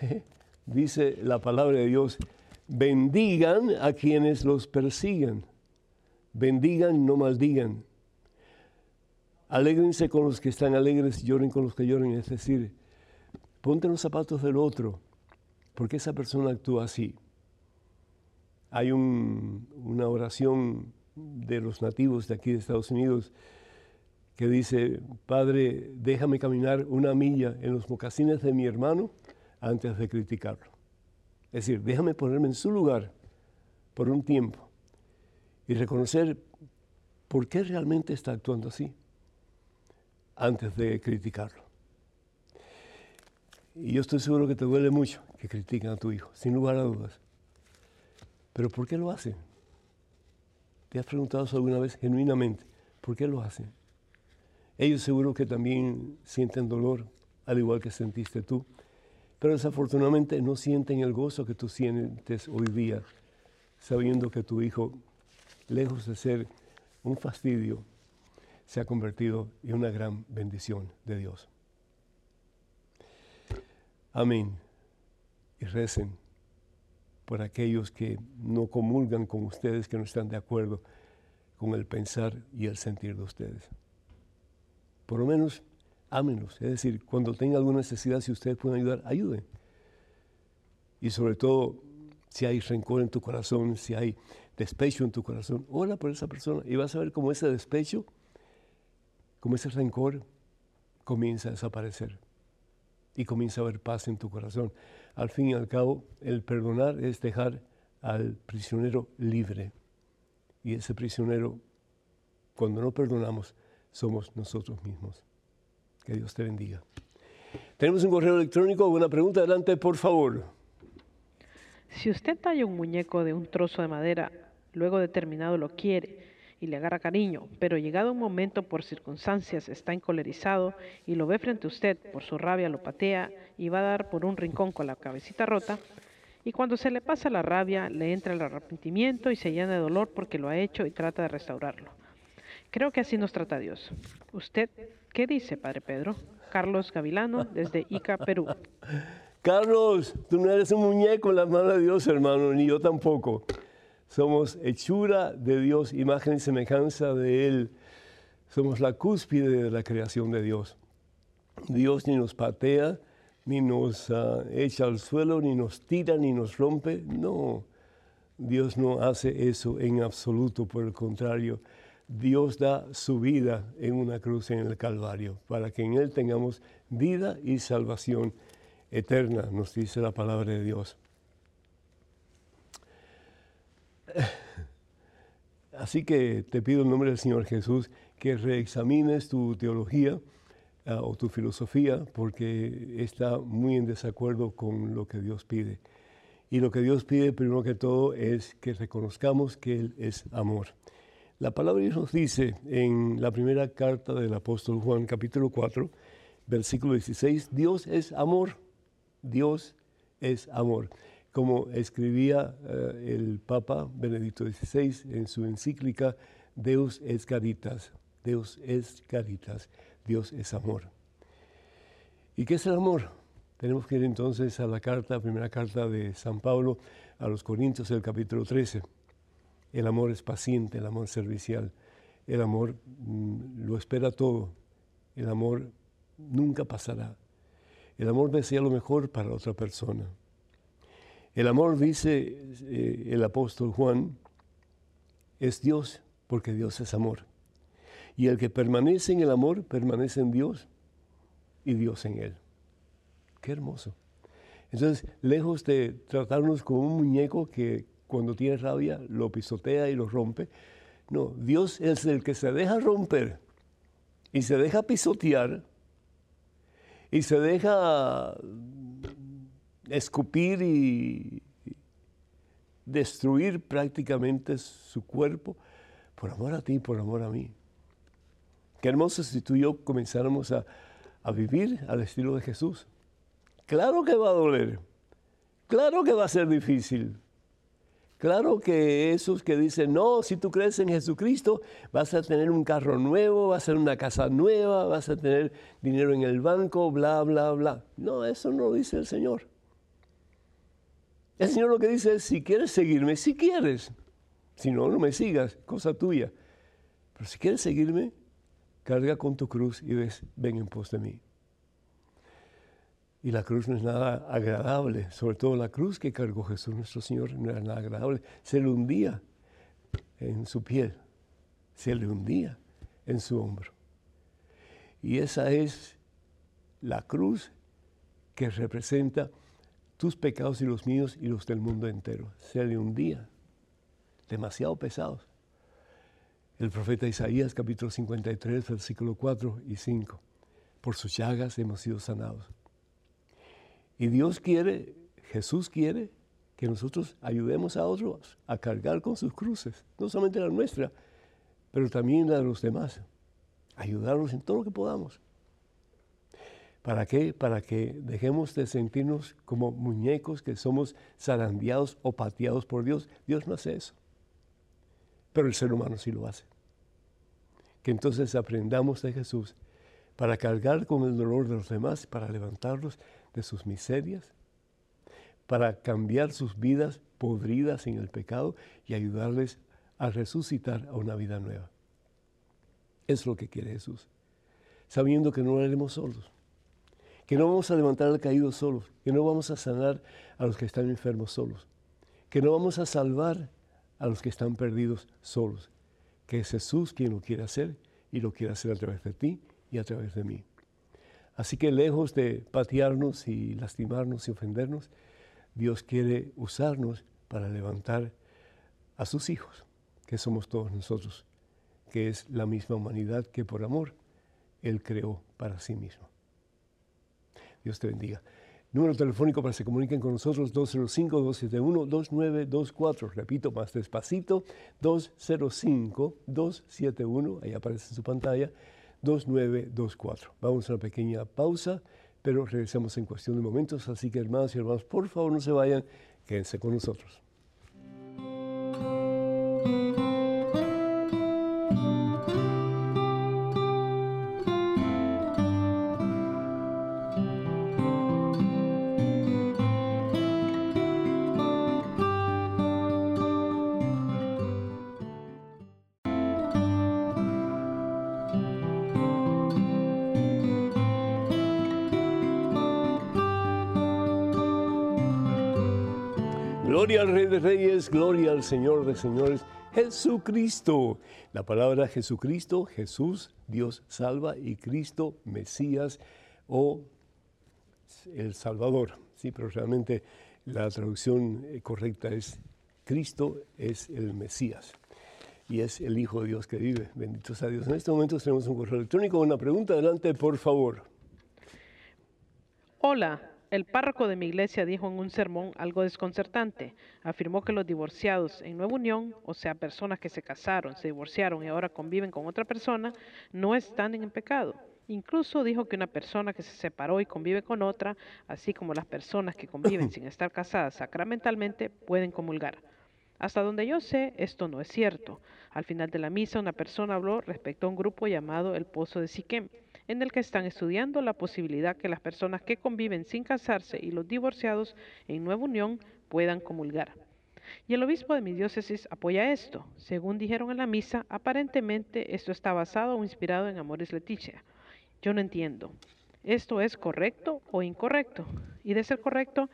Dice la palabra de Dios, bendigan a quienes los persigan, bendigan, no maldigan. Alégrense con los que están alegres, lloren con los que lloren. Es decir, ponte los zapatos del otro, porque esa persona actúa así. Hay una oración de los nativos de aquí de Estados Unidos que dice, Padre, déjame caminar una milla en los mocasines de mi hermano antes de criticarlo. Es decir, déjame ponerme en su lugar por un tiempo y reconocer por qué realmente está actuando así antes de criticarlo. Y yo estoy seguro que te duele mucho que critiquen a tu hijo, sin lugar a dudas. Pero ¿por qué lo hacen? ¿Te has preguntado eso alguna vez genuinamente? ¿Por qué lo hacen? Ellos seguro que también sienten dolor, al igual que sentiste tú, pero desafortunadamente no sienten el gozo que tú sientes hoy día, sabiendo que tu hijo, lejos de ser un fastidio, se ha convertido en una gran bendición de Dios. Amén. Y recen por aquellos que no comulgan con ustedes, que no están de acuerdo con el pensar y el sentir de ustedes. Por lo menos, ámenlos. Es decir, cuando tengan alguna necesidad, si ustedes pueden ayudar, ayuden. Y sobre todo, si hay rencor en tu corazón, si hay despecho en tu corazón, ora por esa persona y vas a ver cómo ese despecho como ese rencor comienza a desaparecer y comienza a haber paz en tu corazón. Al fin y al cabo, el perdonar es dejar al prisionero libre. Y ese prisionero, cuando no perdonamos, somos nosotros mismos. Que Dios te bendiga. Tenemos un correo electrónico, una pregunta adelante, por favor. Si usted talla un muñeco de un trozo de madera, luego determinado lo quiere, y le agarra cariño, pero llegado un momento por circunstancias está encolerizado y lo ve frente a usted, por su rabia lo patea y va a dar por un rincón con la cabecita rota, y cuando se le pasa la rabia le entra el arrepentimiento y se llena de dolor porque lo ha hecho y trata de restaurarlo. Creo que así nos trata Dios. ¿Usted qué dice, Padre Pedro? Carlos Gavilano, desde Ica, Perú. Carlos, tú no eres un muñeco en la mano de Dios, hermano, ni yo tampoco. Somos hechura de Dios, imagen y semejanza de Él. Somos la cúspide de la creación de Dios. Dios ni nos patea, ni nos ah, echa al suelo, ni nos tira, ni nos rompe. No, Dios no hace eso en absoluto, por el contrario. Dios da su vida en una cruz en el Calvario, para que en Él tengamos vida y salvación eterna, nos dice la palabra de Dios. Así que te pido en nombre del Señor Jesús que reexamines tu teología ah, o tu filosofía, porque está muy en desacuerdo con lo que Dios pide. Y lo que Dios pide, primero que todo, es que reconozcamos que Él es amor. La palabra de Dios nos dice en la primera carta del apóstol Juan, capítulo 4, versículo 16, Dios es amor, Dios es amor. Como escribía eh, el Papa Benedicto XVI en su encíclica, Deus es caritas, Dios es caritas, Dios es amor. ¿Y qué es el amor? Tenemos que ir entonces a la carta, primera carta de San Pablo a los Corintios, el capítulo 13. El amor es paciente, el amor es servicial, el amor mm, lo espera todo, el amor nunca pasará. El amor desea lo mejor para otra persona. El amor, dice eh, el apóstol Juan, es Dios, porque Dios es amor. Y el que permanece en el amor, permanece en Dios y Dios en él. Qué hermoso. Entonces, lejos de tratarnos como un muñeco que cuando tiene rabia lo pisotea y lo rompe. No, Dios es el que se deja romper y se deja pisotear y se deja escupir y destruir prácticamente su cuerpo por amor a ti, por amor a mí. Qué hermoso si tú y yo comenzáramos a, a vivir al estilo de Jesús. Claro que va a doler, claro que va a ser difícil, Claro que esos que dicen, no, si tú crees en Jesucristo, vas a tener un carro nuevo, vas a tener una casa nueva, vas a tener dinero en el banco, bla, bla, bla. No, eso no lo dice el Señor. El Señor lo que dice es, si quieres seguirme, si quieres. Si no, no me sigas, cosa tuya. Pero si quieres seguirme, carga con tu cruz y ven en pos de mí. Y la cruz no es nada agradable, sobre todo la cruz que cargó Jesús nuestro Señor no era nada agradable. Se le hundía en su piel, se le hundía en su hombro. Y esa es la cruz que representa tus pecados y los míos y los del mundo entero. Se le hundía, demasiado pesados. El profeta Isaías capítulo 53, versículo 4 y 5. Por sus llagas hemos sido sanados. Y Dios quiere, Jesús quiere que nosotros ayudemos a otros a cargar con sus cruces, no solamente la nuestra, pero también la de los demás. Ayudarlos en todo lo que podamos. ¿Para qué? Para que dejemos de sentirnos como muñecos que somos zarandeados o pateados por Dios. Dios no hace eso. Pero el ser humano sí lo hace. Que entonces aprendamos de Jesús para cargar con el dolor de los demás, para levantarlos de sus miserias, para cambiar sus vidas podridas en el pecado y ayudarles a resucitar a una vida nueva. Es lo que quiere Jesús, sabiendo que no lo haremos solos, que no vamos a levantar al caído solos, que no vamos a sanar a los que están enfermos solos, que no vamos a salvar a los que están perdidos solos, que es Jesús quien lo quiere hacer y lo quiere hacer a través de ti y a través de mí. Así que lejos de patearnos y lastimarnos y ofendernos, Dios quiere usarnos para levantar a sus hijos, que somos todos nosotros, que es la misma humanidad que por amor Él creó para sí mismo. Dios te bendiga. Número telefónico para que se comuniquen con nosotros, 205-271-2924. Repito más despacito, 205-271, ahí aparece en su pantalla, 2924. Vamos a una pequeña pausa, pero regresamos en cuestión de momentos. Así que hermanos y hermanos, por favor no se vayan, quédense con nosotros. Gloria al Rey de Reyes, gloria al Señor de Señores, Jesucristo. La palabra Jesucristo, Jesús, Dios salva y Cristo, Mesías o el Salvador. Sí, pero realmente la traducción eh, correcta es Cristo es el Mesías y es el Hijo de Dios que vive. Bendito sea Dios. En este momento tenemos un correo electrónico. Una pregunta, adelante, por favor. Hola, el párroco de mi iglesia dijo en un sermón algo desconcertante. Afirmó que los divorciados en nueva unión, o sea, personas que se casaron, se divorciaron y ahora conviven con otra persona, no están en pecado. Incluso dijo que una persona que se separó y convive con otra, así como las personas que conviven sin estar casadas sacramentalmente, pueden comulgar. Hasta donde yo sé, esto no es cierto. Al final de la misa, una persona habló respecto a un grupo llamado el Pozo de Siquem en el que están estudiando la posibilidad que las personas que conviven sin casarse y los divorciados en nueva unión puedan comulgar. Y el obispo de mi diócesis apoya esto. Según dijeron en la misa, aparentemente esto está basado o inspirado en Amoris Leticia. Yo no entiendo. ¿Esto es correcto o incorrecto? Y de ser correcto,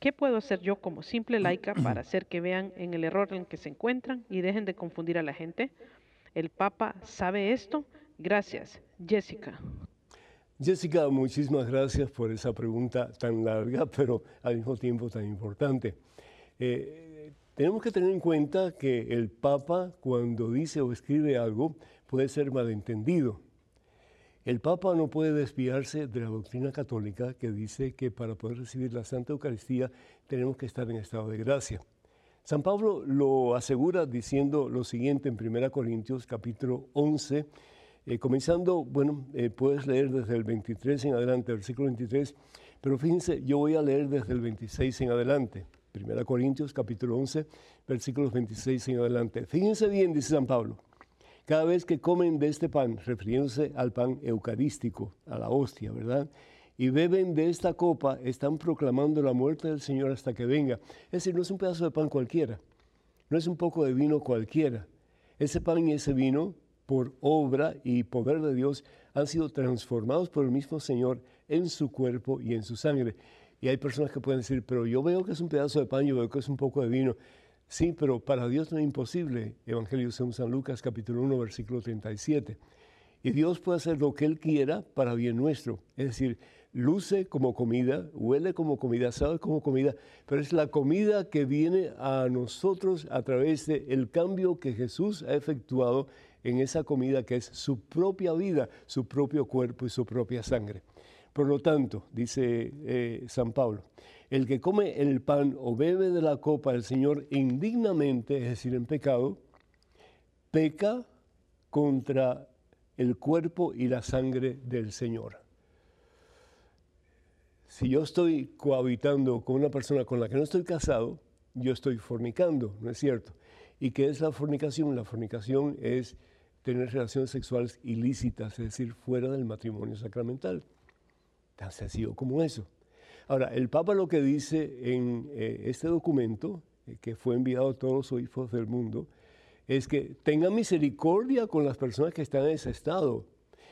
¿qué puedo hacer yo como simple laica para hacer que vean en el error en que se encuentran y dejen de confundir a la gente? ¿El Papa sabe esto? Gracias, Jessica. Jessica, muchísimas gracias por esa pregunta tan larga, pero al mismo tiempo tan importante. Eh, tenemos que tener en cuenta que el Papa, cuando dice o escribe algo, puede ser malentendido. El Papa no puede desviarse de la doctrina católica que dice que para poder recibir la Santa Eucaristía tenemos que estar en estado de gracia. San Pablo lo asegura diciendo lo siguiente en 1 Corintios capítulo 11, eh, comenzando, bueno, eh, puedes leer desde el 23 en adelante, versículo 23, pero fíjense, yo voy a leer desde el 26 en adelante. 1 Corintios capítulo 11, versículos 26 en adelante. Fíjense bien, dice San Pablo, cada vez que comen de este pan, refiriéndose al pan eucarístico, a la hostia, ¿verdad? Y beben de esta copa, están proclamando la muerte del Señor hasta que venga. Es decir, no es un pedazo de pan cualquiera, no es un poco de vino cualquiera. Ese pan y ese vino por obra y poder de Dios, han sido transformados por el mismo Señor en su cuerpo y en su sangre. Y hay personas que pueden decir, pero yo veo que es un pedazo de pan, yo veo que es un poco de vino. Sí, pero para Dios no es imposible. Evangelio según San Lucas capítulo 1 versículo 37. Y Dios puede hacer lo que Él quiera para bien nuestro. Es decir, luce como comida, huele como comida, sabe como comida, pero es la comida que viene a nosotros a través del el cambio que Jesús ha efectuado en esa comida que es su propia vida, su propio cuerpo y su propia sangre. Por lo tanto, dice eh, San Pablo, el que come el pan o bebe de la copa del Señor indignamente, es decir, en pecado, peca contra el cuerpo y la sangre del Señor. Si yo estoy cohabitando con una persona con la que no estoy casado, yo estoy fornicando, ¿no es cierto? ¿Y qué es la fornicación? La fornicación es tener relaciones sexuales ilícitas, es decir, fuera del matrimonio sacramental. Tan sencillo como eso. Ahora, el Papa lo que dice en eh, este documento, eh, que fue enviado a todos los obispos del mundo, es que tengan misericordia con las personas que están en ese estado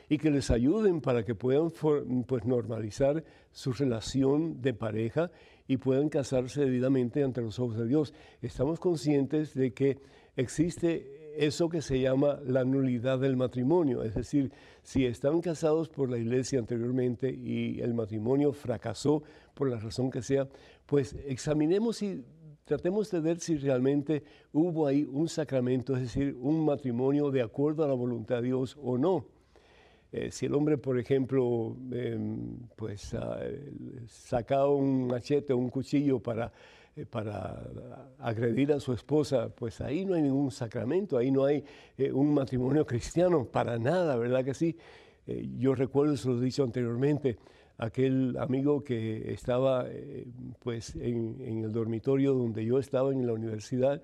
y que les ayuden para que puedan pues, normalizar su relación de pareja y puedan casarse debidamente ante los ojos de Dios. Estamos conscientes de que existe eso que se llama la nulidad del matrimonio. Es decir, si están casados por la iglesia anteriormente y el matrimonio fracasó por la razón que sea, pues examinemos y tratemos de ver si realmente hubo ahí un sacramento, es decir, un matrimonio de acuerdo a la voluntad de Dios o no. Eh, si el hombre, por ejemplo, em, pues uh, saca un machete o un cuchillo para eh, para agredir a su esposa, pues ahí no hay ningún sacramento, ahí no hay eh, un matrimonio cristiano, para nada, ¿verdad que sí? Eh, yo recuerdo, se lo he dicho anteriormente, aquel amigo que estaba pues en, en, el dormitorio donde yo estaba en la universidad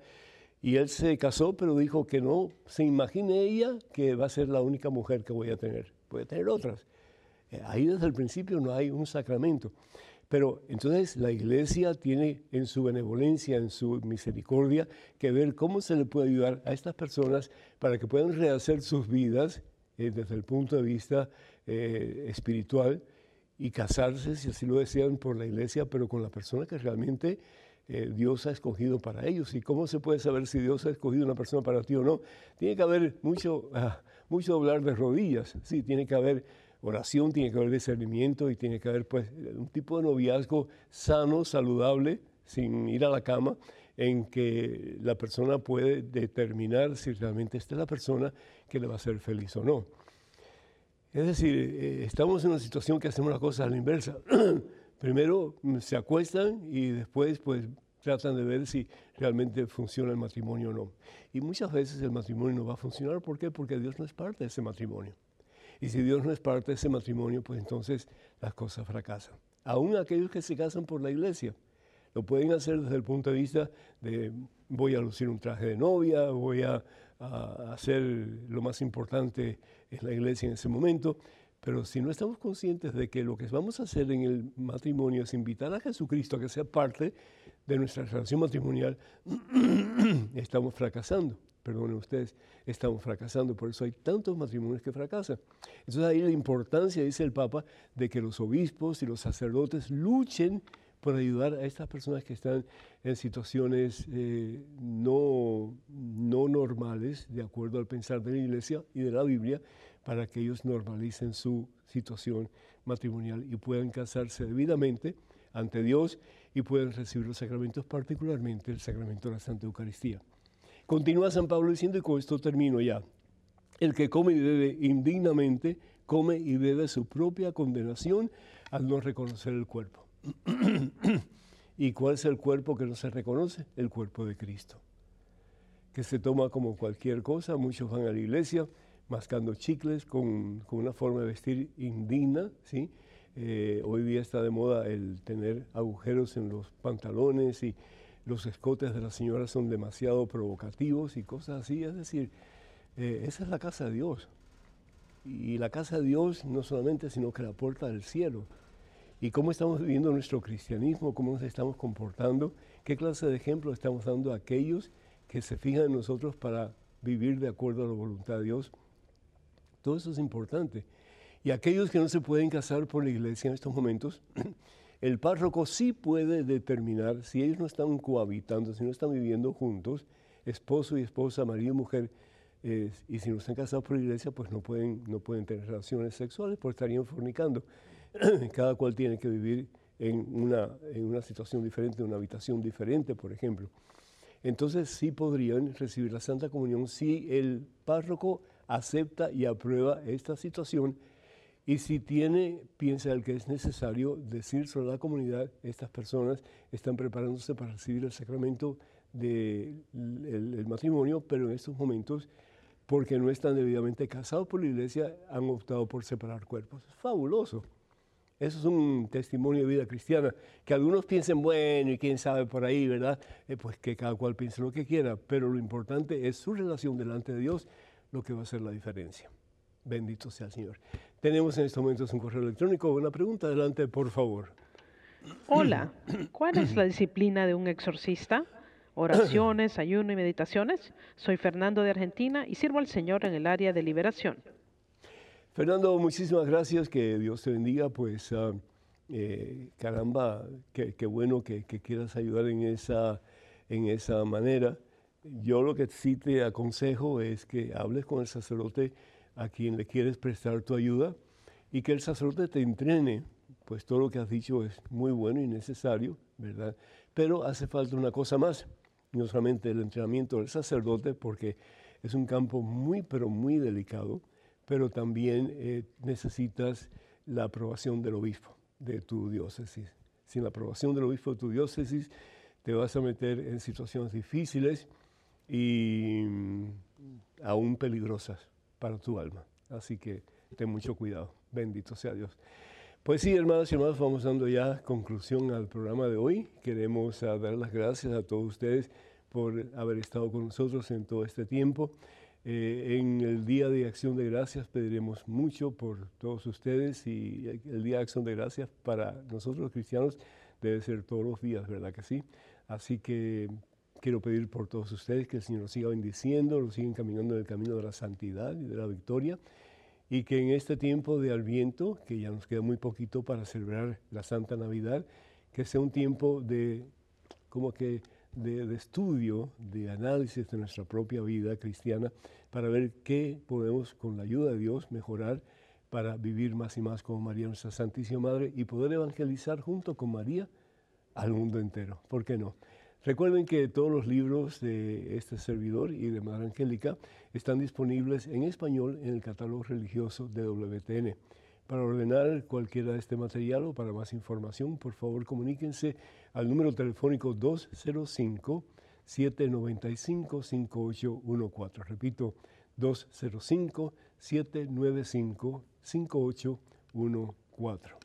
y él se casó, pero dijo que no se imagine ella que va a ser la única mujer que voy a tener, puede tener otras. ahí desde el principio no hay un sacramento. Pero entonces la iglesia tiene en su benevolencia, en su misericordia, que ver cómo se le puede ayudar a estas personas para que puedan rehacer sus vidas eh, desde el punto de vista eh, espiritual y casarse, si así lo desean, por la iglesia, pero con la persona que realmente eh, Dios ha escogido para ellos. ¿Y cómo se puede saber si Dios ha escogido una persona para ti o no? Tiene que haber mucho, ah, mucho doblar de rodillas, sí, tiene que haber oración, tiene que haber discernimiento y tiene que haber pues un tipo de noviazgo sano, saludable, sin ir a la cama, en que la persona puede determinar si realmente esta es la persona que le va a ser feliz o no. Es decir, eh, estamos en una situación que hacemos las cosas a la inversa. Primero mm, se acuestan y después pues tratan de ver si realmente funciona el matrimonio o no. Y muchas veces el matrimonio no va a funcionar. ¿Por qué? Porque Dios no es parte de ese matrimonio. Y si Dios no es parte de ese matrimonio, pues entonces las cosas fracasan. Aún aquellos que se casan por la iglesia, lo pueden hacer desde el punto de vista de voy a lucir un traje de novia, voy a, hacer lo más importante en la iglesia en ese momento, pero si no estamos conscientes de que lo que vamos a hacer en el matrimonio es invitar a Jesucristo a que sea parte de nuestra relación matrimonial, estamos fracasando. Perdonen ustedes, estamos fracasando. Por eso hay tantos matrimonios que fracasan. Entonces ahí la importancia, dice el Papa, de que los obispos y los sacerdotes luchen por ayudar a estas personas que están en situaciones eh, no, no normales, de acuerdo al pensar de la Iglesia y de la Biblia, para que ellos normalicen su situación matrimonial y puedan casarse debidamente ante Dios y puedan recibir los sacramentos, particularmente el sacramento de la Santa Eucaristía. Continúa San Pablo diciendo, y con esto termino ya, el que come y bebe indignamente, come y bebe su propia condenación al no reconocer el cuerpo. ¿Y cuál es el cuerpo que no se reconoce? El cuerpo de Cristo, que se toma como cualquier cosa. Muchos van a la iglesia mascando chicles con, una forma de vestir indigna, ¿sí? Eh, hoy día está de moda el tener agujeros en los pantalones y los escotes de las señoras son demasiado provocativos y cosas así. Es decir, eh, esa es la casa de Dios. Y la casa de Dios no solamente, sino que la puerta del cielo y cómo estamos viviendo nuestro cristianismo, cómo nos estamos comportando, qué clase de ejemplo estamos dando a aquellos que se fijan en nosotros para vivir de acuerdo a la voluntad de Dios. Todo eso es importante. Y aquellos que no se pueden casar por la iglesia en estos momentos, el párroco sí puede determinar si ellos no están cohabitando, si no están viviendo juntos, esposo y esposa, marido y mujer, eh, y si no están casados por iglesia, pues no pueden, no pueden tener relaciones sexuales porque estarían fornicando. cada cual tiene que vivir en una, en una situación diferente, en una habitación diferente, por ejemplo. Entonces sí podrían recibir la Santa Comunión si el párroco acepta y aprueba esta situación y si tiene, piensa el que es necesario decir a la comunidad, estas personas están preparándose para recibir el sacramento del de matrimonio, pero en estos momentos, porque no están debidamente casados por la iglesia, han optado por separar cuerpos. Es fabuloso. Eso es un testimonio de vida cristiana. Que algunos piensen, bueno, y quién sabe por ahí, ¿verdad? Eh, pues que cada cual piense lo que quiera, pero lo importante es su relación delante de Dios, lo que va a hacer la diferencia. Bendito sea el Señor. Tenemos en estos momentos un correo electrónico. Una pregunta, adelante, por favor. Hola, ¿cuál es la disciplina de un exorcista? Oraciones, ayuno y meditaciones. Soy Fernando de Argentina y sirvo al Señor en el área de liberación. Fernando, muchísimas gracias, que Dios te bendiga, pues ah, eh, caramba, qué, bueno que, quieras ayudar en esa, en esa manera. Yo lo que sí te aconsejo es que hables con el sacerdote a quien le quieres prestar tu ayuda y que el sacerdote te entrene, pues todo lo que has dicho es muy bueno y necesario, ¿verdad? Pero hace falta una cosa más, no solamente el entrenamiento del sacerdote, porque es un campo muy, pero muy delicado pero también eh, necesitas la aprobación del obispo de tu diócesis. Sin la aprobación del obispo de tu diócesis, te vas a meter en situaciones difíciles y mm, aún peligrosas para tu alma. Así que ten mucho cuidado. Bendito sea Dios. Pues sí, hermanos y hermanos, vamos dando ya conclusión al programa de hoy. Queremos ah, dar las gracias a todos ustedes por haber estado con nosotros en todo este tiempo. Eh, en el Día de Acción de Gracias pediremos mucho por todos ustedes y el Día de Acción de Gracias para nosotros los cristianos debe ser todos los días, ¿verdad que sí? Así que quiero pedir por todos ustedes que el Señor los siga bendiciendo, los siga encaminando en el camino de la santidad y de la victoria y que en este tiempo de Adviento, que ya nos queda muy poquito para celebrar la Santa Navidad, que sea un tiempo de como que de, estudio, de análisis de nuestra propia vida cristiana, para ver qué podemos, con la ayuda de Dios, mejorar para vivir más y más como María, nuestra Santísima Madre, y poder evangelizar junto con María al mundo entero. ¿Por qué no? Recuerden que todos los libros de este servidor y de Madre Angélica están disponibles en español en el catálogo religioso de WTN. Para ordenar cualquiera de este material o para más información, por favor comuníquense al número telefónico 205-795-5814. Repito, 205-795-5814.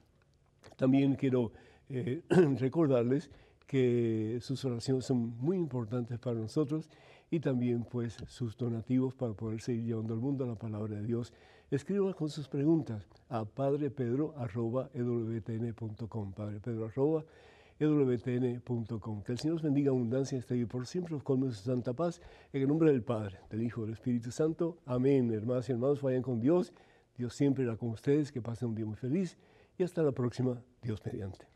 También quiero eh, recordarles que sus oraciones son muy importantes para nosotros y también pues sus donativos para poder seguir llevando al mundo la palabra de Dios Escriban con sus preguntas a padrepedro.ewtn.com, padrepedro.ewtn.com. Que el Señor os bendiga abundancia este y por siempre os colme su santa paz. En el nombre del Padre, del Hijo del Espíritu Santo. Amén. Hermanas y hermanos, vayan con Dios. Dios siempre irá con ustedes. Que pasen un día muy feliz. Y hasta la próxima. Dios mediante.